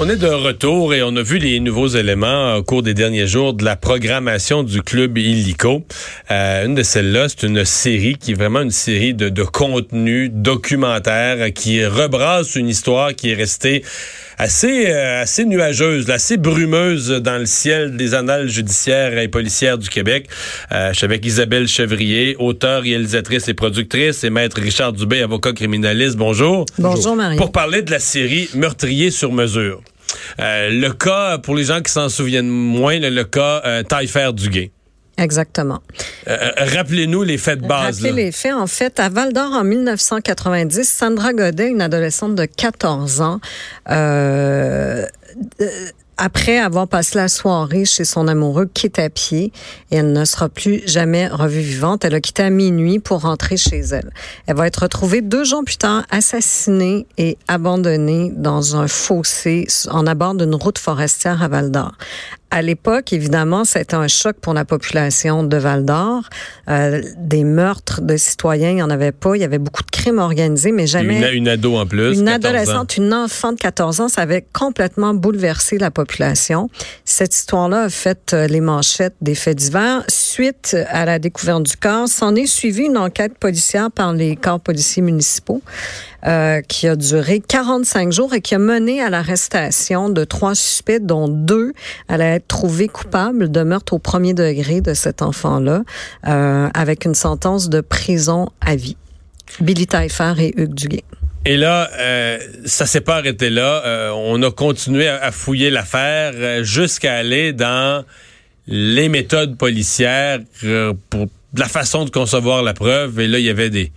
On est de retour et on a vu les nouveaux éléments au cours des derniers jours de la programmation du club illico. Euh, une de celles-là, c'est une série qui est vraiment une série de, de contenus documentaires qui rebrasse une histoire qui est restée assez euh, assez nuageuse, assez brumeuse dans le ciel des annales judiciaires et policières du Québec. Euh, je suis avec Isabelle Chevrier, auteure, réalisatrice et productrice, et maître Richard Dubé, avocat criminaliste. Bonjour. Bonjour, Marie. Pour parler de la série Meurtrier sur mesure. Euh, le cas, pour les gens qui s'en souviennent moins, le, le cas euh, Taillefer Duguay. Exactement. Euh, Rappelez-nous les faits de base. Rappelez là. les faits. En fait, à Val d'Or, en 1990, Sandra Godet, une adolescente de 14 ans, euh, euh, après avoir passé la soirée chez son amoureux, quitte à pied et elle ne sera plus jamais revue vivante. Elle a quitté à minuit pour rentrer chez elle. Elle va être retrouvée deux jours plus tard assassinée et abandonnée dans un fossé en abord d'une route forestière à Val d'Or. À l'époque, évidemment, c'était un choc pour la population de Val d'Or. Euh, des meurtres de citoyens, il n'y en avait pas. Il y avait beaucoup de crimes organisés, mais jamais... Une, une ado en plus. Une 14 ans. adolescente, une enfant de 14 ans, ça avait complètement bouleversé la population. Cette histoire-là a fait euh, les manchettes des faits divers. Suite à la découverte du corps, s'en est suivie une enquête policière par les corps policiers municipaux euh, qui a duré 45 jours et qui a mené à l'arrestation de trois suspects, dont deux allaient être trouvés coupables de meurtre au premier degré de cet enfant-là, euh, avec une sentence de prison à vie. Billy Taillefer et Hugues Duguay. Et là, euh, ça s'est pas arrêté là. Euh, on a continué à, à fouiller l'affaire jusqu'à aller dans les méthodes policières pour la façon de concevoir la preuve. Et là, il y avait des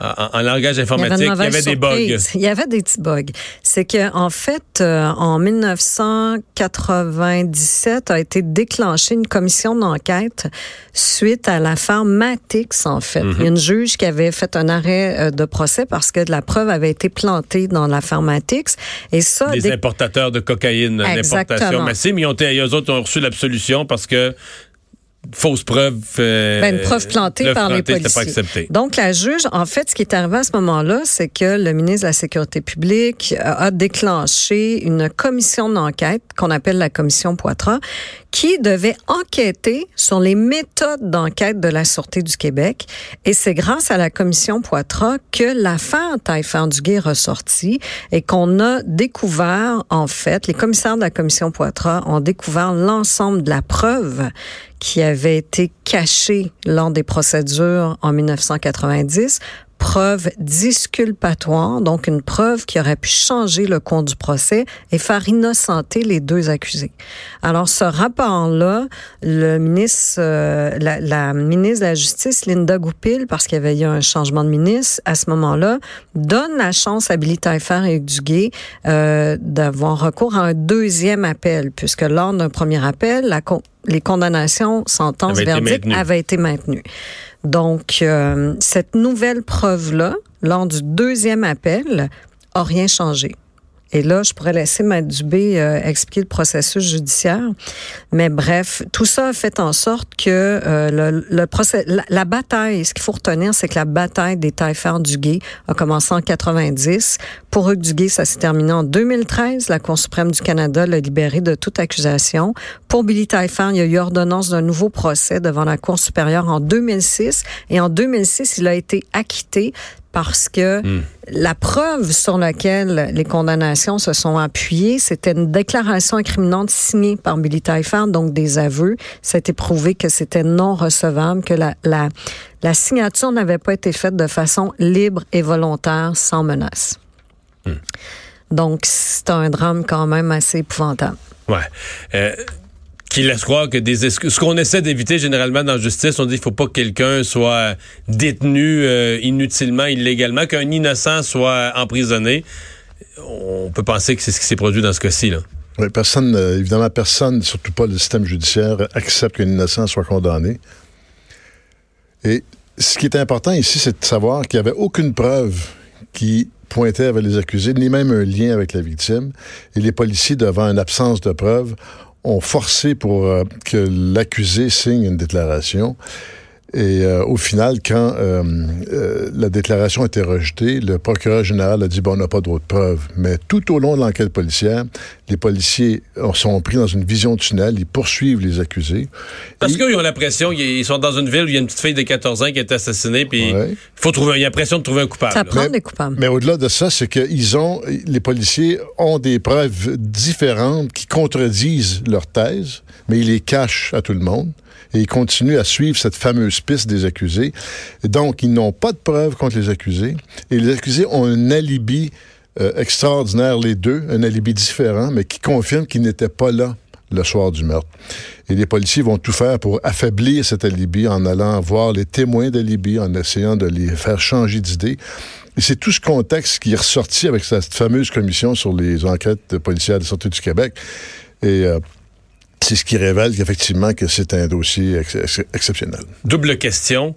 en, en langage informatique, il y avait, des bugs. Il y avait des petits bugs. C'est que en fait, euh, en 1997 a été déclenchée une commission d'enquête suite à l'affaire Matix. En fait, Mhm. il y a une juge qui avait fait un arrêt euh, de procès parce que de la preuve avait été plantée dans l'affaire Matix. Et ça, Des dé- importateurs de cocaïne, Exactement. d'importation massive, mais ils ont, été- eux autres ont reçu l'absolution parce que fausse preuve. euh, Ben, une preuve plantée preuve par les plantée, policiers. pas accepté. Donc, la juge, en fait, ce qui est arrivé à ce moment-là, c'est que le ministre de la Sécurité publique a déclenché une commission d'enquête qu'on appelle la commission Poitras, qui devait enquêter sur les méthodes d'enquête de la Sûreté du Québec. Et c'est grâce à la commission Poitras que l'affaire Taillefer Duguay est ressortie et qu'on a découvert, en fait, les commissaires de la commission Poitras ont découvert l'ensemble de la preuve qui avait été cachée lors des procédures en 1990 preuve disculpatoire, donc une preuve qui aurait pu changer le cours du procès et faire innocenter les deux accusés. Alors ce rapport-là, le ministre, euh, la, la ministre de la Justice, Linda Goupil, parce qu'il y avait eu un changement de ministre à ce moment-là, donne la chance à Billy Taillefer et Duguay euh, d'avoir recours à un deuxième appel, puisque lors d'un premier appel, la les condamnations, sentences, verdicts avaient été maintenues. Donc, euh, cette nouvelle preuve-là, lors du deuxième appel, a rien changé. Et là, je pourrais laisser Maître Dubé euh, expliquer le processus judiciaire. Mais bref, tout ça a fait en sorte que euh, le, procès, la, bataille, ce qu'il faut retenir, c'est que la bataille des taillefer Duguay a commencé en 90. Pour Hugues Duguay, ça s'est terminé en 2013. La Cour suprême du Canada l'a libéré de toute accusation. Pour Billy Taillefer, il y a eu ordonnance d'un nouveau procès devant la Cour supérieure en 2006. Et en 2006, il a été acquitté parce que la preuve sur laquelle les condamnations se sont appuyées, c'était une déclaration incriminante signée par Billy Taillefer, donc des aveux. Ça a été prouvé que c'était non recevable, que la, la, la signature n'avait pas été faite de façon libre et volontaire, sans menace. Donc, c'est un drame quand même assez épouvantable. Ouais. Euh, laisse croire que. Ce qu'on essaie d'éviter généralement dans la justice, on dit qu'il faut pas que quelqu'un soit détenu euh, inutilement, illégalement, qu'un innocent soit emprisonné. On peut penser que c'est ce qui s'est produit dans ce cas-ci. Oui, personne, euh, évidemment, personne, surtout pas le système judiciaire, accepte qu'un innocent soit condamné. Et ce qui est important ici, c'est de savoir qu'il n'y avait aucune preuve qui pointait vers les accusés, ni même un lien avec la victime. Et les policiers, devant une absence de preuves, ont forcé pour euh, que l'accusé signe une déclaration. Et euh, au final, quand euh, euh, la déclaration a été rejetée, le procureur général a dit bon, on n'a pas d'autres preuves. Mais tout au long de l'enquête policière, les policiers sont pris dans une vision de tunnel, ils poursuivent les accusés. Parce Et- qu'ils ont l'impression qu'ils sont dans une ville où il y a une petite fille de 14 ans qui est assassinée, puis il Ouais. faut trouver, il y a l'impression de trouver un coupable. Ça prend Mais- des coupables. Mais au-delà de ça, c'est qu'ils ont, les policiers ont des preuves différentes qui contredisent leur thèse, mais ils les cachent à tout le monde. Et ils continuent à suivre cette fameuse piste des accusés. Donc, ils n'ont pas de preuves contre les accusés. Et les accusés ont un alibi euh, extraordinaire, les deux, un alibi différent, mais qui confirme qu'ils n'étaient pas là le soir du meurtre. Et les policiers vont tout faire pour affaiblir cet alibi en allant voir les témoins d'alibi, en essayant de les faire changer d'idée. Et c'est tout ce contexte qui est ressorti avec cette fameuse commission sur les enquêtes policières de santé du Québec. Et euh, c'est ce qui révèle qu'effectivement que c'est un dossier ex- ex- exceptionnel. Double question.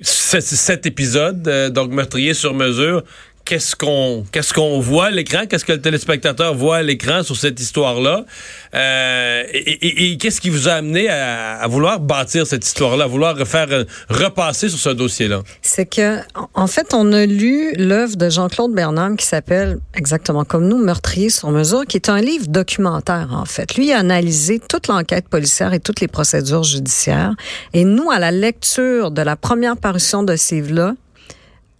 Cet, cet épisode, euh, donc meurtrier sur mesure, qu'est-ce qu'on qu'est-ce qu'on voit à l'écran? Qu'est-ce que le téléspectateur voit à l'écran sur cette histoire-là? Euh, et qu'est-ce qui vous a amené à, vouloir bâtir cette histoire-là, à vouloir refaire euh, repasser sur ce dossier-là? C'est que, en- fait, on a lu l'œuvre de Jean-Claude Bernard qui s'appelle exactement comme nous, Meurtrier sur mesure, qui est un livre documentaire, en fait. Lui a analysé toute l'enquête policière et toutes les procédures judiciaires. Et nous, à la lecture de la première parution de ce livre-là,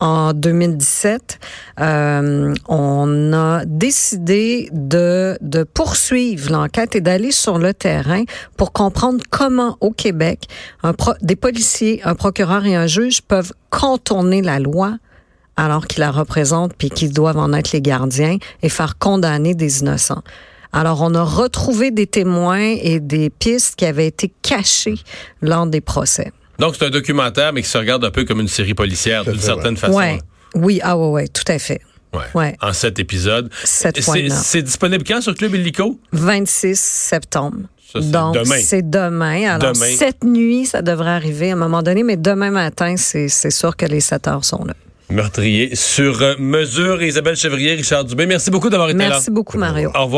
en 2017, euh, on a décidé de, de poursuivre l'enquête et d'aller sur le terrain pour comprendre comment au Québec un pro- des policiers, un procureur et un juge peuvent contourner la loi alors qu'ils la représentent puis qu'ils doivent en être les gardiens et faire condamner des innocents. Alors, on a retrouvé des témoins et des pistes qui avaient été cachées lors des procès. Donc, c'est un documentaire, mais qui se regarde un peu comme une série policière, d'une certaine ouais. façon. Ouais. Oui, ah ouais, ouais, tout à fait. Ouais. Ouais. En sept épisodes. Sept Et fois c'est, disponible quand sur Club Illico? 26 septembre. Ça, Donc, demain. c'est demain. Alors, Demain. cette nuit, ça devrait arriver à un moment donné, mais demain matin, c'est c'est sûr que les 7 heures sont là. Meurtrier sur mesure. Isabelle Chevrier, Richard Dubé, merci beaucoup d'avoir été là. Merci beaucoup, Mario. Au revoir.